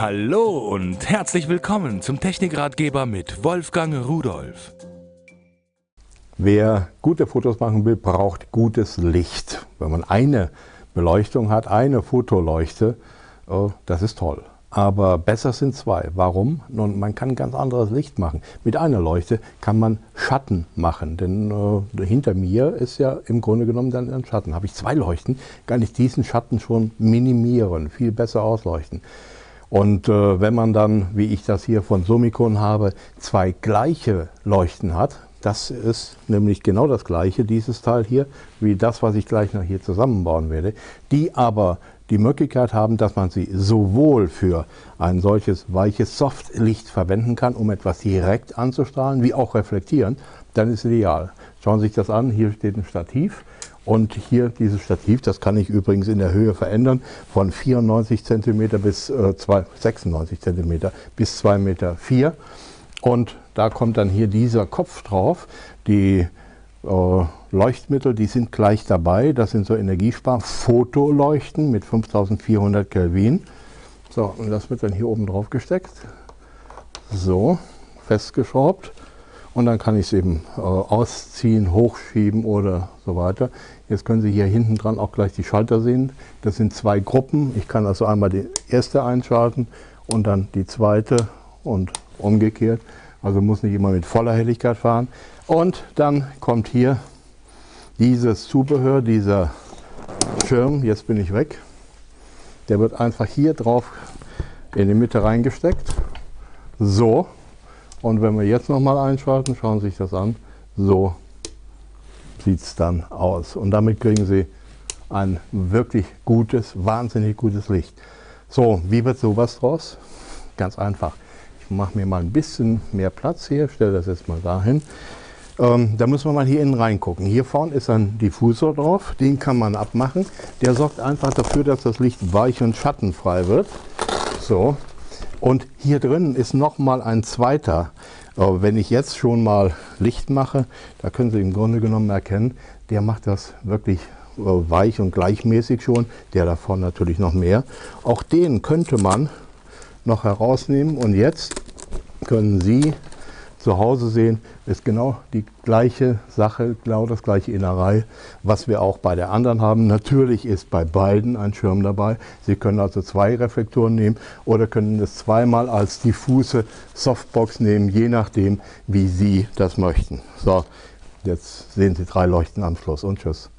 Hallo und herzlich willkommen zum Technikratgeber mit Wolfgang Rudolf. Wer gute Fotos machen will, braucht gutes Licht. Wenn man eine Beleuchtung hat, eine Fotoleuchte, oh, das ist toll. Aber besser sind zwei. Warum? Nun, man kann ganz anderes Licht machen. Mit einer Leuchte kann man Schatten machen, denn äh, hinter mir ist ja im Grunde genommen dann ein Schatten. Habe ich zwei Leuchten, kann ich diesen Schatten schon minimieren, viel besser ausleuchten. Und äh, wenn man dann, wie ich das hier von Summicon habe, zwei gleiche Leuchten hat, das ist nämlich genau das gleiche, dieses Teil hier, wie das, was ich gleich noch hier zusammenbauen werde, die aber die Möglichkeit haben, dass man sie sowohl für ein solches weiches Softlicht verwenden kann, um etwas direkt anzustrahlen, wie auch reflektieren, dann ist ideal. Schauen Sie sich das an, hier steht ein Stativ und hier dieses Stativ, das kann ich übrigens in der Höhe verändern, von 94 cm bis äh, 96 cm bis 2,4 Meter. Und da kommt dann hier dieser Kopf drauf. Die äh, Leuchtmittel, die sind gleich dabei. Das sind so Energiespar-Fotoleuchten mit 5400 Kelvin. So, und das wird dann hier oben drauf gesteckt. So, festgeschraubt und dann kann ich es eben äh, ausziehen, hochschieben oder so weiter. Jetzt können Sie hier hinten dran auch gleich die Schalter sehen. Das sind zwei Gruppen. Ich kann also einmal die erste einschalten und dann die zweite und umgekehrt. Also muss nicht immer mit voller Helligkeit fahren. Und dann kommt hier dieses Zubehör, dieser Schirm, jetzt bin ich weg. Der wird einfach hier drauf in die Mitte reingesteckt. So, und wenn wir jetzt nochmal einschalten, schauen Sie sich das an, so sieht es dann aus. Und damit kriegen Sie ein wirklich gutes, wahnsinnig gutes Licht. So, wie wird sowas draus? Ganz einfach. Ich mache mir mal ein bisschen mehr Platz hier, stelle das jetzt mal dahin. Ähm, da müssen wir mal hier innen reingucken. Hier vorne ist ein Diffusor drauf, den kann man abmachen. Der sorgt einfach dafür, dass das Licht weich und schattenfrei wird. So, und hier drin ist noch mal ein zweiter. wenn ich jetzt schon mal Licht mache, da können Sie im Grunde genommen erkennen, der macht das wirklich äh, weich und gleichmäßig schon. Der davon natürlich noch mehr. Auch den könnte man noch herausnehmen und jetzt können Sie zu Hause sehen, ist genau die gleiche Sache, genau das gleiche Innerei, was wir auch bei der anderen haben. Natürlich ist bei beiden ein Schirm dabei. Sie können also zwei Reflektoren nehmen oder können es zweimal als diffuse Softbox nehmen, je nachdem, wie Sie das möchten. So, jetzt sehen Sie drei Leuchten am Schluss und tschüss.